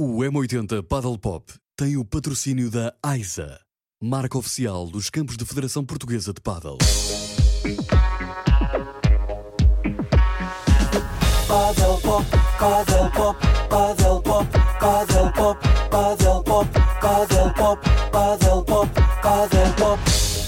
O M80 Paddle Pop tem o patrocínio da AISA, marca oficial dos campos de Federação Portuguesa de Paddle. Paddle pop, paddle pop, paddle pop, paddle pop, paddle pop, paddle pop, paddle pop.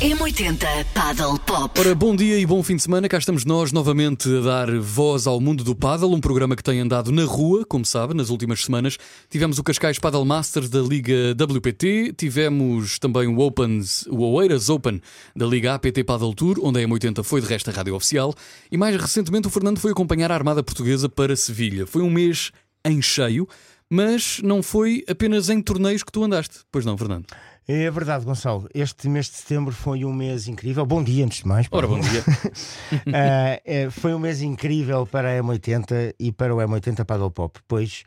M80 Paddle Pop. Ora, bom dia e bom fim de semana. Cá estamos nós novamente a dar voz ao mundo do paddle, um programa que tem andado na rua, como sabe, nas últimas semanas. Tivemos o Cascais Paddle Masters da Liga WPT, tivemos também o Opens, o Oeiras Open da Liga APT Paddle Tour, onde a M80 foi de resto a rádio oficial, e mais recentemente o Fernando foi acompanhar a Armada Portuguesa para Sevilha. Foi um mês em cheio, mas não foi apenas em torneios que tu andaste. Pois não, Fernando? É verdade, Gonçalo. Este mês de setembro foi um mês incrível. Bom dia, antes de mais. Ora, bom dia. É, foi um mês incrível para a M80 e para o M80 Paddle Pop, pois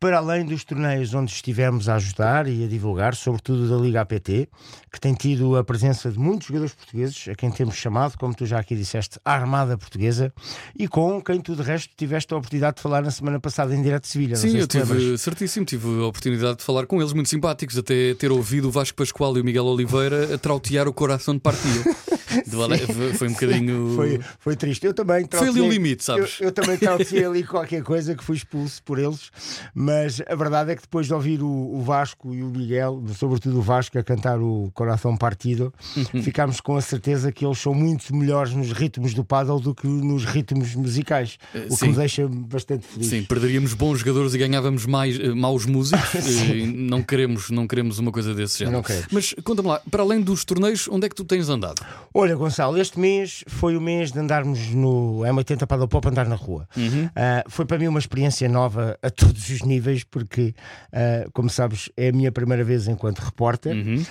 para além dos torneios onde estivemos a ajudar e a divulgar, sobretudo da Liga APT, que tem tido a presença de muitos jogadores portugueses, a quem temos chamado, como tu já aqui disseste, a Armada Portuguesa, e com quem tu de resto tiveste a oportunidade de falar na semana passada em direto de Sevilha. Sim, eu lembras. tive, certíssimo, tive a oportunidade de falar com eles, muito simpáticos, até ter ouvido o Vasco Pascoal e o Miguel Oliveira a trautear o coração de partido. Ale- Foi um bocadinho. Foi, foi triste. Eu também Foi ali o limite, sabes? Eu, eu também trauteei ali qualquer coisa que fui expulso por eles, mas a verdade é que depois de ouvir o, o Vasco e o Miguel, sobretudo o Vasco, a cantar o Coração Partido, Uhum. ficámos com a certeza que eles são muito melhores nos ritmos do paddle do que nos ritmos musicais, o que sim. me deixa bastante feliz. Sim, perderíamos bons jogadores e ganhávamos mais eh, maus músicos. Eh, não queremos, não queremos uma coisa desse género. Mas conta-me lá, para além dos torneios, onde é que tu tens andado? Olha, Gonçalo, este mês foi o mês de andarmos no M80 Paddle Pop, andar na rua. Ah, foi para mim uma experiência nova a todos os níveis, porque, ah, como sabes, é a minha primeira vez enquanto repórter. Uhum.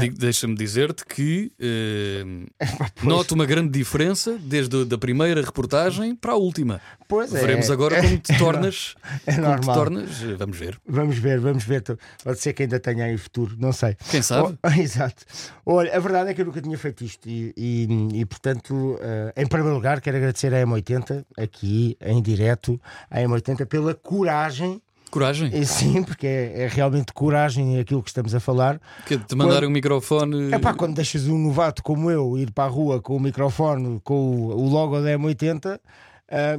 Di- Deixa-me dizer-te que noto uma grande diferença desde a primeira reportagem para a última. Pois é. Veremos agora como te tornas. é como te normal. tornas. Vamos ver. Vamos ver, vamos ver. Pode ser que ainda tenha aí futuro, não sei. Quem sabe? Oh, exato. Olha, a verdade é que eu nunca tinha feito isto e, e- e, portanto, eh, em primeiro lugar, quero agradecer à M80, aqui em direto, à M80, pela coragem, Coragem. e sim, porque é, é realmente coragem aquilo que estamos a falar. Que te mandarem um microfone. É pá, quando deixas um novato como eu ir para a rua com o microfone, com o, o logo da M80, ah,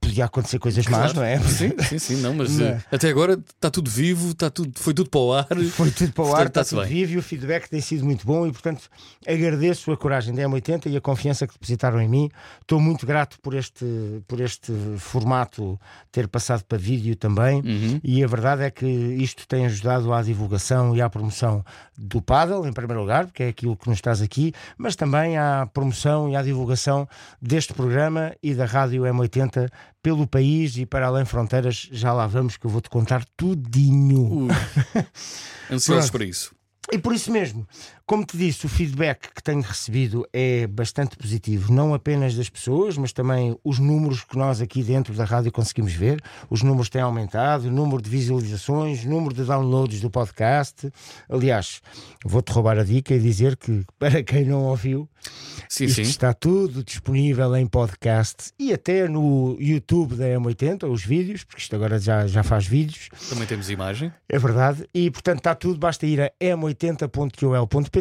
podia acontecer coisas más, não é? Sim, sim, sim, não, mas Não. eh, até agora está tudo vivo, está tudo, foi tudo para o ar. Foi tudo para o ar, está está-se tudo bem. vivo e o feedback tem sido muito bom e, portanto, agradeço a coragem da M80 e a confiança que depositaram em mim. Estou muito grato por este, por este formato ter passado para vídeo também Uhum. e a verdade é que isto tem ajudado à divulgação e à promoção do paddle, em primeiro lugar, porque é aquilo que nos traz aqui, mas também à promoção e à divulgação deste programa e da Rádio M80 pelo país e para além fronteiras. Já lá vamos que eu vou-te contar tudinho. Ui. Ansiosos para isso. E por isso mesmo, como te disse, o feedback que tenho recebido é bastante positivo, não apenas das pessoas, mas também os números que nós aqui dentro da rádio conseguimos ver. Os números têm aumentado, o número de visualizações, o número de downloads do podcast. Aliás, vou-te roubar a dica e dizer que, para quem não ouviu, Sim, isto sim. está tudo disponível em podcast e até no YouTube da M80, os vídeos, porque isto agora já, já faz vídeos. Também temos imagem. É verdade, e portanto está tudo, basta ir a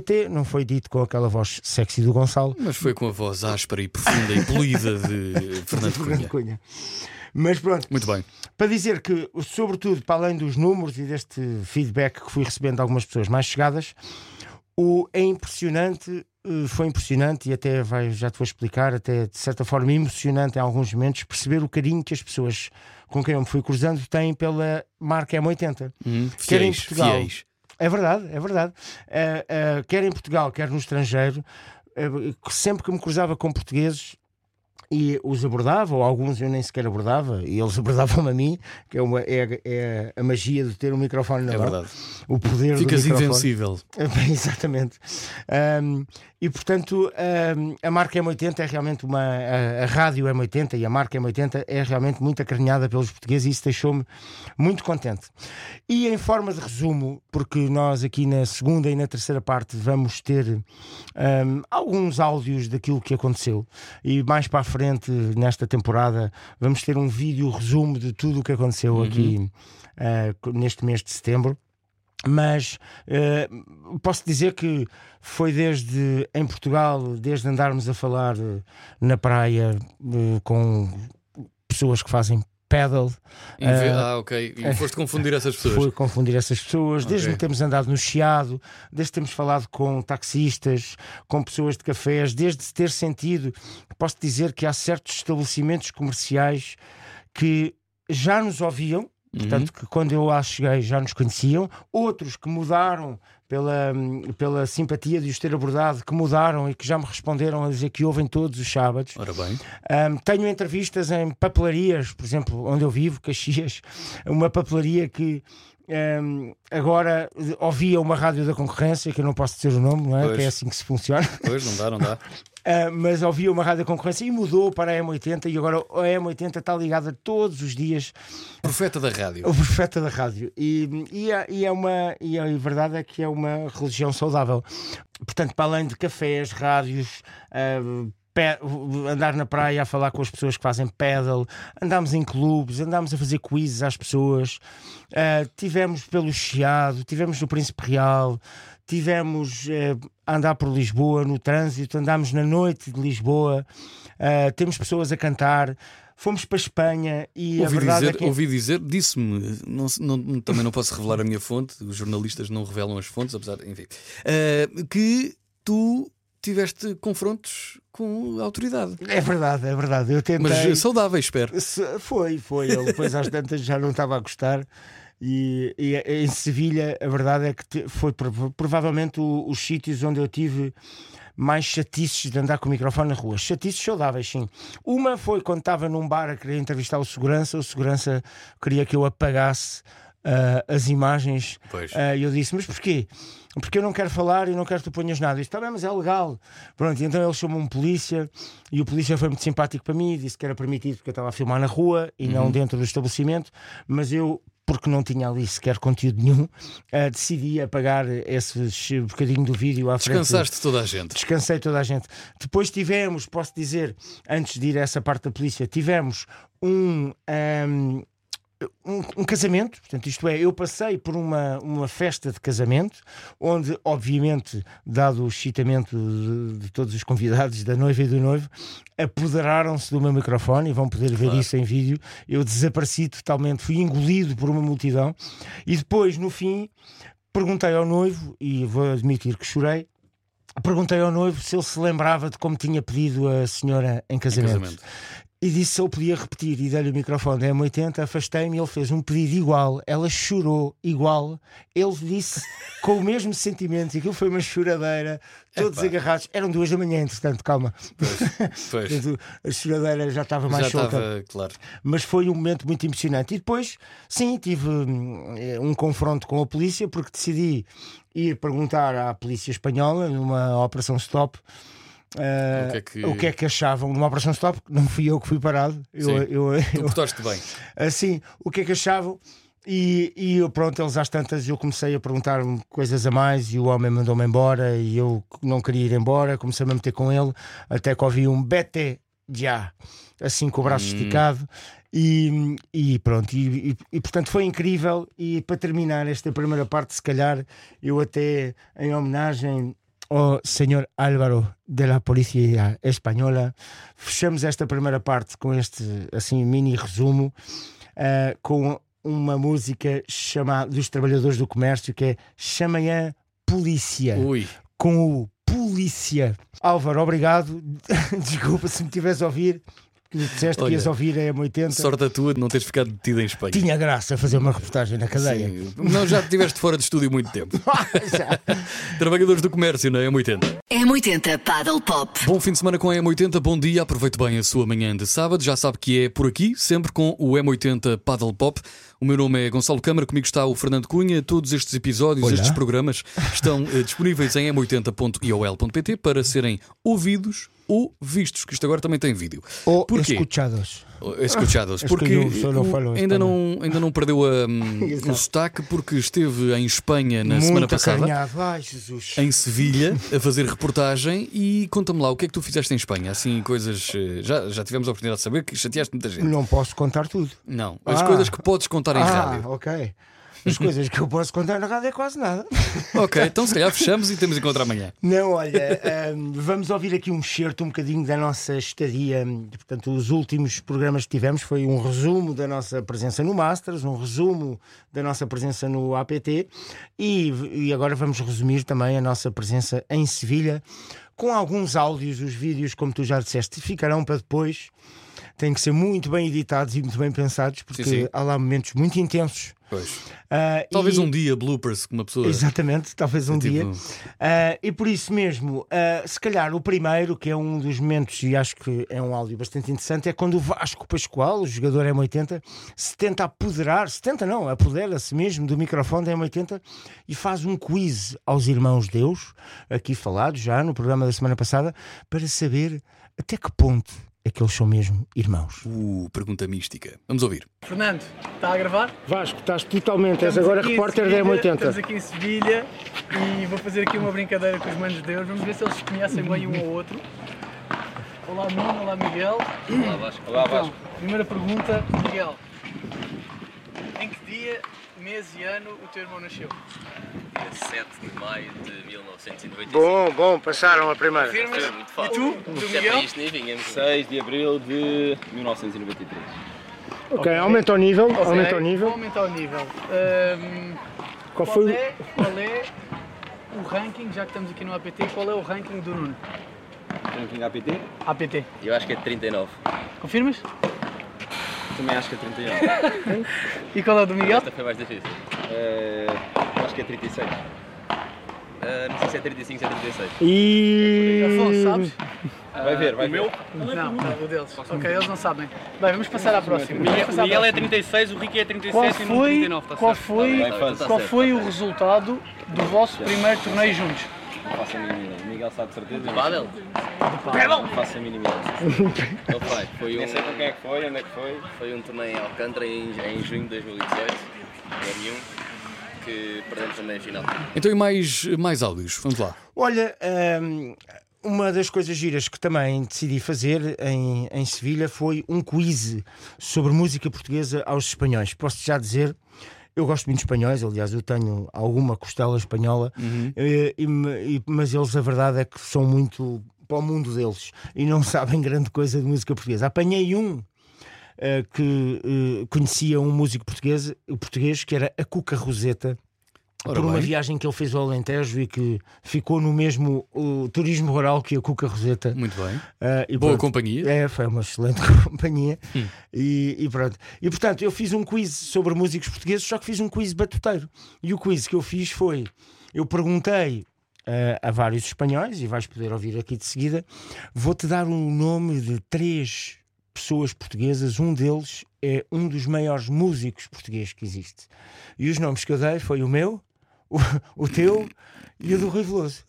m80.ql.pt, não foi dito com aquela voz sexy do Gonçalo. Mas foi com a voz áspera e profunda e poluída de Fernando Cunha. Cunha. Mas pronto, Muito bem. para dizer que, sobretudo, para além dos números e deste feedback que fui recebendo de algumas pessoas mais chegadas, o, é impressionante, eh, foi impressionante e até vai, já te vou explicar, até de certa forma emocionante em alguns momentos, perceber o carinho que as pessoas com quem eu me fui cruzando têm pela marca M80. Uhum. Quer em Fiéis, Portugal. fiéis. É verdade, é verdade. Eh, eh, quer em Portugal, quer no estrangeiro, eh, sempre que me cruzava com portugueses e os abordava, ou alguns eu nem sequer abordava, e eles abordavam-me a mim, que é, uma, é, é a magia de ter um microfone na É mão. verdade. O poder Ficas do microfone. invencível. Exatamente. Ahm, e portanto, ahm, a marca M80 é realmente uma. A, a rádio M80 e a marca M80 é realmente muito acarinhada pelos portugueses e isso deixou-me muito contente. E em forma de resumo, porque nós aqui na segunda e na terceira parte vamos ter ahm, alguns áudios daquilo que aconteceu e mais para a frente frente nesta temporada. Vamos ter um vídeo resumo de tudo o que aconteceu aqui eh, neste mês de setembro. Mas eh, posso dizer que foi desde em Portugal, desde andarmos a falar eh, na praia com pessoas que fazem paddle, Em ve- ah, ok. E foste confundir essas pessoas. foi confundir essas pessoas, desde Ok. que temos andado no Chiado, desde que temos falado com taxistas, com pessoas de cafés, desde ter sentido, posso dizer que há certos estabelecimentos comerciais que já nos ouviam, portanto, que quando eu lá cheguei já nos conheciam, outros que mudaram pela, pela simpatia de os ter abordado, que mudaram e que já me responderam a dizer que ouvem todos os sábados. Ora bem. Um, tenho entrevistas em papelarias, por exemplo, onde eu vivo, Caxias, uma papelaria que um, agora ouvia uma rádio da concorrência, que eu não posso dizer o nome, não é? Pois. Que é assim que se funciona, Pois, não dá, não dá. Uh, mas ouvia uma rádio concorrência e mudou para a M80 e agora a M80 está ligada todos os dias Profeta da rádio. o profeta da rádio. E, e, é, e é uma, e a verdade é que é uma religião saudável. Portanto, para além de cafés, rádios, ah, pe- andar na praia a falar com as pessoas que fazem pedal, andámos em clubes, andámos a fazer quizzes às pessoas, ah, tivemos pelo Chiado, tivemos no Príncipe Real. Tivemos eh, a andar por Lisboa no trânsito, andámos na noite de Lisboa, ah, temos pessoas a cantar, fomos para a Espanha e a Ouvi verdade dizer, é que ouvi dizer, disse-me, também não posso revelar a minha fonte, os jornalistas não revelam as fontes, apesar, enfim, eh, que tu tiveste confrontos com a autoridade. É verdade, é verdade. Eu tentei. Mas eh, saudáveis, espero. Foi, foi. Ele depois às tantas já não estava a gostar. E, e em Sevilha, a verdade é que te- foi prov- provavelmente o- os sítios onde eu tive mais chatices de andar com o microfone na rua. Chatices saudáveis, sim. Uma foi quando estava num bar a querer entrevistar o segurança, o segurança queria que eu apagasse ah, as imagens ah, E eu disse, mas porquê? Porque eu não quero falar e não quero que tu ponhas nada. Isto está bem, mas é legal. Pronto, então ele chamou um polícia e o polícia foi muito simpático para mim, disse que era permitido porque eu estava a filmar na rua e Uhum. não dentro do estabelecimento, mas eu. Porque não tinha ali sequer conteúdo nenhum, ah, decidi apagar esse bocadinho do vídeo à frente. Descansaste toda a gente. Descansei toda a gente. Depois tivemos, posso dizer, antes de ir a essa parte da polícia, tivemos um. ahm, um, um casamento, portanto, isto é, eu passei por uma, uma festa de casamento, onde, obviamente, dado o excitamento de, de todos os convidados, da noiva e do noivo, apoderaram-se do meu microfone e vão poder ver Claro. isso em vídeo. Eu desapareci totalmente, fui engolido por uma multidão e depois, no fim, perguntei ao noivo, e vou admitir que chorei. Perguntei ao noivo se ele se lembrava de como tinha pedido a senhora em casamento. casamento. E disse se eu podia repetir e dei-lhe o microfone da M80, afastei-me e ele fez um pedido igual. Ela chorou igual. Ele disse com o mesmo sentimento e aquilo foi uma choradeira, todos Epá. agarrados. Eram duas da manhã, entretanto, calma. Pois. Portanto, a choradeira já estava mais Já solta estava, claro. mas foi um momento muito emocionante. E depois, sim, tive hum, eh, um confronto com a polícia porque decidi ir perguntar à polícia espanhola numa operação stop. Eh, O que é que- o que é que achavam numa operação stop? Não fui eu que fui parado. Eu, Sim. eu, eu, Tu portaste bem. assim, o que é que achavam? E, e eu, pronto, eles às tantas eu comecei a perguntar-me coisas a mais e o homem mandou-me embora e eu não queria ir embora, comecei -me a meter com ele, até que ouvi um bete já, assim com o braço esticado. E, e pronto, e, e- e, portanto foi incrível. E para terminar esta primeira parte, se calhar eu até em homenagem ao senhor Álvaro de la Polícia Espanhola, fechamos esta primeira parte com este assim mini resumo eh, com uma música chamada dos Trabalhadores do Comércio que é Chamanhã Polícia Ui. com o Polícia. Álvaro, obrigado. Desculpa se me tivesse a ouvir. Que Disseste que Olha, ias ouvir a M80. Sorte a tua de não teres ficado detido em Espanha. Tinha graça fazer uma reportagem na cadeia. Sim. Não, já estiveste fora de estúdio muito tempo. Já. Trabalhadores do comércio na M80. M80 Paddle Pop. Bom fim de semana com a M80, bom dia, aproveite bem a sua manhã de sábado. Já sabe que é por aqui, sempre com o M80 Paddle Pop. O meu nome é Gonçalo Câmara, comigo está o Fernando Cunha. Todos estes episódios, Olá. estes programas estão eh, disponíveis em m80.iol.pt para serem ouvidos ou vistos, que isto agora também tem vídeo. Ou Porquê? escuchados. Escuchados, Es que porque eu ainda, não, ainda não perdeu a, hum, o sotaque porque esteve em Espanha na Muito semana passada. Ai. Em Sevilha, a fazer reportagem e conta-me lá o que é que tu fizeste em Espanha? Assim, coisas. eh, Já, já tivemos a oportunidade de saber que chateaste muita gente. Não posso contar tudo. Não, as Ah. coisas que podes contar em ah, rádio. ok. As coisas que eu posso contar na rádio é quase nada. Ok, então se calhar fechamos e temos encontro amanhã. Não, olha, ahm, vamos ouvir aqui um excerto um bocadinho da nossa estadia. Portanto, os últimos programas que tivemos foi um resumo da nossa presença no Masters, um resumo da nossa presença no APT e, e agora vamos resumir também a nossa presença em Sevilha com alguns áudios. Os vídeos, como tu já disseste, ficarão para depois. Têm que ser muito bem editados e muito bem pensados porque Sim, sim. há lá momentos muito intensos. Ah, Talvez e- um dia bloopers que uma pessoa. Exatamente, talvez um Tipo- dia. Ah, e por isso mesmo, ah, se calhar o primeiro, que é um dos momentos, e acho que é um áudio bastante interessante, é quando o Vasco Pascoal, o jogador M80, se tenta apoderar, se tenta não, apodera-se mesmo do microfone da M80 e faz um quiz aos irmãos Deus, aqui falado já no programa da semana passada, para saber até que ponto é que eles são mesmo irmãos. Uh, pergunta mística. Vamos ouvir. Fernando, está a gravar? Vasco, estás totalmente, Estamos aqui em Sevilha, Estamos aqui em Sevilha e vou fazer aqui uma brincadeira com os manos de Deus. Vamos ver se eles se conhecem bem um ao outro. Olá Nuno, olá Miguel. Olá Vasco. Olá Vasco. primeira pergunta, Miguel. Em que dia, mês e ano o teu irmão nasceu? Dia 7 de maio de 1995. Bom, bom, passaram a primeira. Firmas? Foi muito E fácil. tu, tu Se é Miguel? isto, nem vínhamos. 6 de abril de 1993. Ok, aumenta o nível, Ok, aumenta o nível. aumentar o nível. Ahm, Qual qual, foi o- é, qual é o ranking, já que estamos aqui no APT, qual é o ranking do Nuno? Ranking APT, APT. Eu acho que é 39. Confirmas? também acho que é 31. E qual é o do Miguel? Esta foi mais difícil. Eh, acho que é 36. Ah, não sei se é 35 ou se é 36. E. Afonso, sabes? Vai ver, vai ver. Não, não, o deles. Ok, eles não sabem. Bem, vamos passar à próxima. Vamos passar à Miguel é próxima. 36, o Ricky é 37 Qual e o Nuno foi, 39, está qual certo. foi, Vai, faz. qual foi o resultado do vosso primeiro torneio juntos? Não faço a mínima ideia. Miguel sabe de certeza. De Badel? Não faço a mínima ideia. Não foi. Foi Nem sei com um, quem é que foi, onde é que foi. foi um torneio em Alcântara em, em junho de 2018, M1, que perdemos também a final. Então e mais, mais áudios? Vamos lá. Olha, hum, uma das coisas giras que também decidi fazer em, em Sevilha foi um quiz sobre música portuguesa aos espanhóis. Posso já dizer. Eu gosto muito de espanhóis, aliás, eu tenho alguma costela espanhola, eh, e e- mas eles, a verdade é que são muito para o mundo deles e não sabem grande coisa de música portuguesa. Apanhei um eh, que eh, conhecia um músico português, português que era a Cuca Roseta, Ora por uma bem. viagem que ele fez ao Alentejo e que ficou no mesmo o turismo rural que a Cuca Roseta. Muito bem. E Boa pronto. companhia. É, foi uma excelente companhia. E, e pronto. E portanto, eu fiz um quiz sobre músicos portugueses, só que fiz um quiz batuteiro. E o quiz que eu fiz foi: eu perguntei ah, a vários espanhóis, e vais poder ouvir aqui de seguida, vou-te dar o nome de três pessoas portuguesas. Um deles é um dos maiores músicos portugueses que existe. E os nomes que eu dei foi o meu, o, o teu e o do Rui Veloso,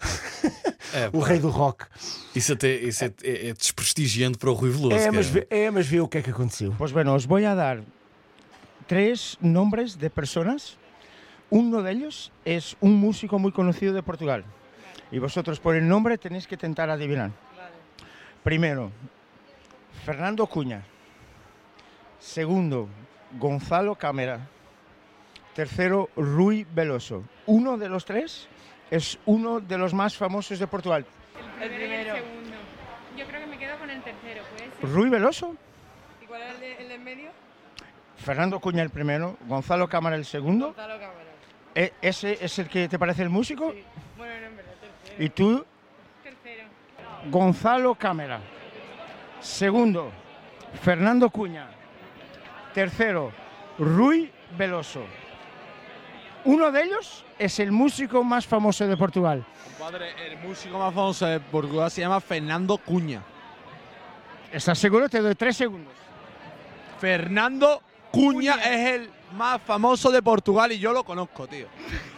É, o rei do rock. Isso, até, isso é, é- é desprestigiante para o Rui Veloso. É mas, ve- é, mas vê o que é que aconteceu. Pues bueno, os voy a dar tres nombres de personas. Uno de ellos es un músico muy conocido de Portugal. Y vosotros por el nombre tenéis que intentar adivinar. Primero, Fernando Cuña. Segundo, Gonzalo Cámara. Tercero, Rui Veloso. Uno de los tres es uno de los más famosos de Portugal. El primero, y el segundo. Yo creo que me quedo con el tercero, ¿puede ser? Rui Veloso, ¿Y cuál es el de, el de en medio? Fernando Cuña el primero, Gonzalo Cámara el segundo. Gonzalo Cámara. E- ¿Ese es el que te parece el músico? Sí. Bueno, no, en verdad, tercero. Y tú, Tercero. Gonzalo Cámara. Segundo, Fernando Cuña. Tercero, Rui Veloso. Uno de ellos es el músico más famoso de Portugal. Padre, el músico más famoso de Portugal se llama Fernando Cuña. ¿Estás seguro? Te doy tres segundos. Fernando Cuña, es el más famoso de Portugal y yo lo conozco, tío.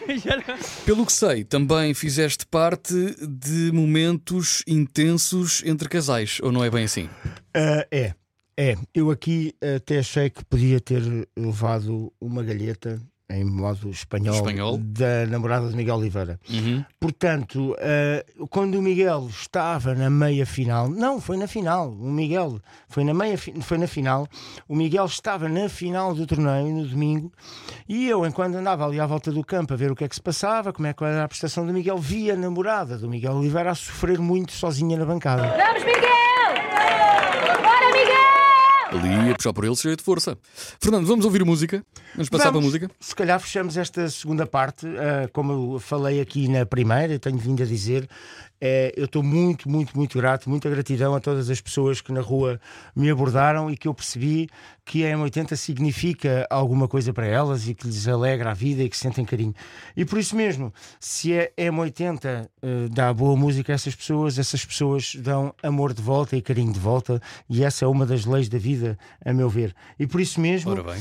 Pelo que sei, também fizeste parte de momentos intensos entre casais, ou não é bem assim? Ah, é. É, eu aqui até achei que podia ter levado uma galheta em modo espanhol, Espanhol. da namorada de Miguel Oliveira. Uhum. Portanto, eh, quando o Miguel estava na meia final, não, foi na final, o Miguel foi na meia foi na final, o Miguel estava na final do torneio no domingo e eu, enquanto andava ali à volta do campo a ver o que é que se passava, como é que era a prestação do Miguel, vi a namorada do Miguel Oliveira a sofrer muito sozinha na bancada. Vamos, Miguel! Ali a puxar por ele cheio de força. Fernando, vamos ouvir música? Vamos passar para a Vamos. música? Se calhar fechamos esta segunda parte, ah, como eu falei aqui na primeira, eu tenho vindo a dizer, eh, eu estou muito, muito, muito grato, muita gratidão a todas as pessoas que na rua me abordaram e que eu percebi que a M80 significa alguma coisa para elas e que lhes alegra a vida e que sentem carinho. E por isso mesmo, se a M80 eh, dá boa música a essas pessoas, essas pessoas dão amor de volta e carinho de volta, e essa é uma das leis da vida, a meu ver. E por isso mesmo. Uh,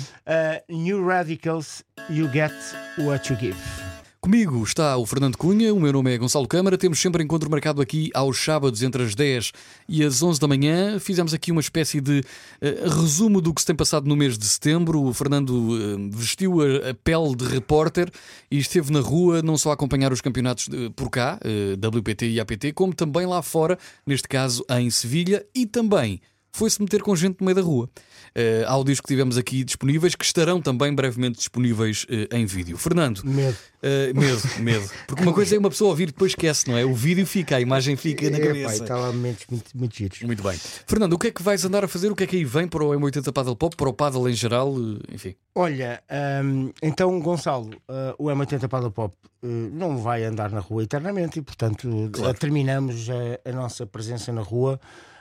New Radicals, you get what you give. Comigo está o Fernando Cunha, o meu nome é Gonçalo Câmara. Temos sempre encontro marcado aqui aos sábados entre as 10 e as 11 da manhã. Fizemos aqui uma espécie de eh, resumo do que se tem passado no mês de setembro. O Fernando eh, vestiu a, a pele de repórter e esteve na rua não só a acompanhar os campeonatos eh, por cá, eh, WPT e APT, como também lá fora, neste caso em Sevilha, e também foi-se meter com gente no meio da rua. Eh, áudios que tivemos aqui disponíveis, que estarão também brevemente disponíveis eh, em vídeo. Fernando, Medo. Uh, medo, medo. Porque uma coisa é uma pessoa ouvir e depois esquece, não é? O vídeo fica, a imagem fica na cabeça. está lá momentos muito, muito giros. Muito bem. Fernando, o que é que vais andar a fazer? O que é que aí vem para o M80 Paddle Pop, para o Paddle em geral? Uh, Enfim. Olha, hum, então, Gonçalo, uh, o M80 Paddle Pop uh, não vai andar na rua eternamente e, portanto, uh, terminamos a, a nossa presença na rua.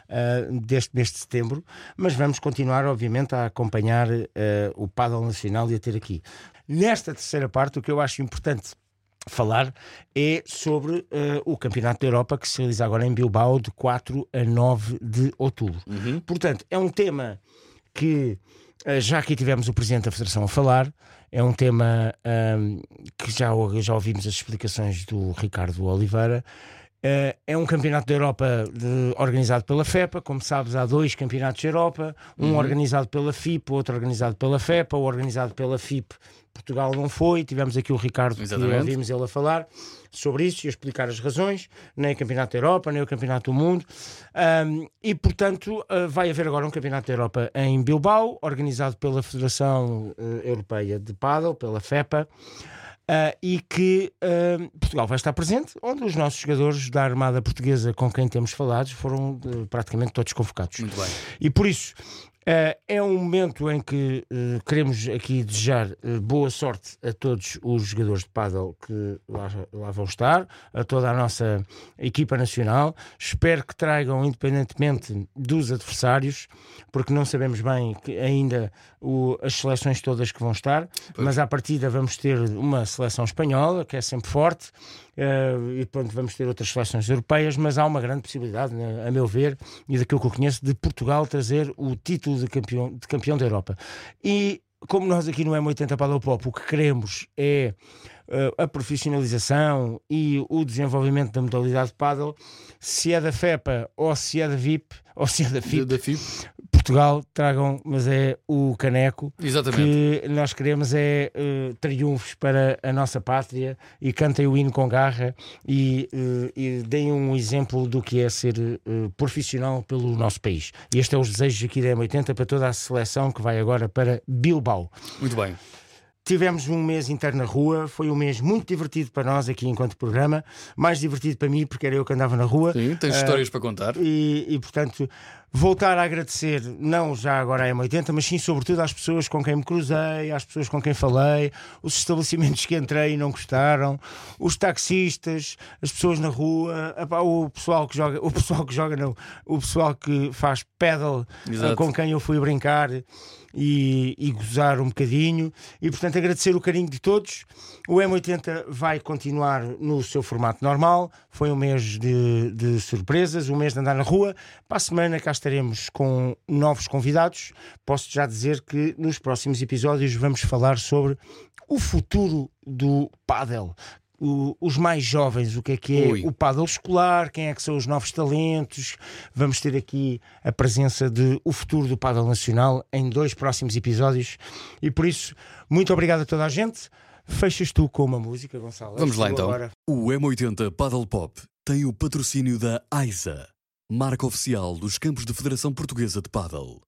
Uh, deste mês de setembro, mas vamos continuar, obviamente, a acompanhar uh, o Paddle Nacional e a ter aqui. Nesta terceira parte, o que eu acho importante falar é sobre eh, o Campeonato da Europa que se realiza agora em Bilbao de 4 a 9 de outubro. Portanto, é um tema que eh, já aqui tivemos o Presidente da Federação a falar, é um tema ahm, que já, já ouvimos as explicações do Ricardo Oliveira. Eh, é um campeonato da Europa de- organizado pela FEPA. Como sabes, há dois campeonatos da Europa: um organizado pela FIP, outro organizado pela FEPA. O organizado pela FIP, Portugal não foi. Tivemos aqui o Ricardo, Exatamente. que ouvimos ele a falar sobre isso e a explicar as razões. Nem o campeonato da Europa, nem o campeonato do mundo. Ahm, e, portanto, ah, vai haver agora um campeonato da Europa em Bilbao, organizado pela Federação eh, Europeia de Paddle, pela FEPA. Ah, e que ah, Portugal vai estar presente, onde os nossos jogadores da Armada Portuguesa com quem temos falado foram eh, praticamente todos convocados. Muito bem. E por isso é um momento em que eh, queremos aqui desejar eh, boa sorte a todos os jogadores de paddle que lá, lá vão estar, a toda a nossa equipa nacional. Espero que tragam, independentemente dos adversários, porque não sabemos bem ainda o- as seleções todas que vão estar, mas à partida vamos ter uma seleção espanhola, que é sempre forte, eh, e pronto, vamos ter outras seleções europeias, mas há uma grande possibilidade, né, a meu ver, e daquilo que eu conheço, de Portugal trazer o título de campeão, de campeão da Europa. E como nós aqui no M80 Paddle Pop o que queremos é eh, a profissionalização e o desenvolvimento da modalidade de paddle, se é da FEPA ou se é da VIP ou se é da FIP, Da FIP. Portugal tragam, mas é o caneco Exatamente. que nós queremos é eh, triunfos para a nossa pátria e cantem o hino com garra e, eh, e deem um exemplo do que é ser eh, profissional pelo nosso país. E este é os desejos aqui da M80 para toda a seleção que vai agora para Bilbao. Muito bem. Tivemos um mês inteiro na rua, foi um mês muito divertido para nós aqui enquanto programa, mais divertido para mim porque era eu que andava na rua. Sim, tens Ah, histórias para contar. e, e, portanto, voltar a agradecer, não já agora a M80, mas sim sobretudo às pessoas com quem me cruzei, às pessoas com quem falei, os estabelecimentos que entrei e não gostaram, os taxistas, as pessoas na rua, o pessoal que joga, o pessoal que joga não, o pessoal que faz pedal Exato. eh, com quem eu fui brincar e, e gozar um bocadinho. E portanto agradecer o carinho de todos. O M80 vai continuar no seu formato normal. Foi um mês de, de surpresas um mês de andar na rua. Para a semana cá estaremos com novos convidados posso já dizer que nos próximos episódios vamos falar sobre o futuro do paddle o- os mais jovens, o que é que é Ui. o paddle escolar, quem é que são os novos talentos. Vamos ter aqui a presença de o futuro do paddle nacional em dois próximos episódios. E por isso, muito obrigado a toda a gente. Fechas tu com uma música, Gonçalo. Vamos lá então. agora. O M80 Paddle Pop tem o patrocínio da AISA, marca oficial dos campos de Federação Portuguesa de Paddle.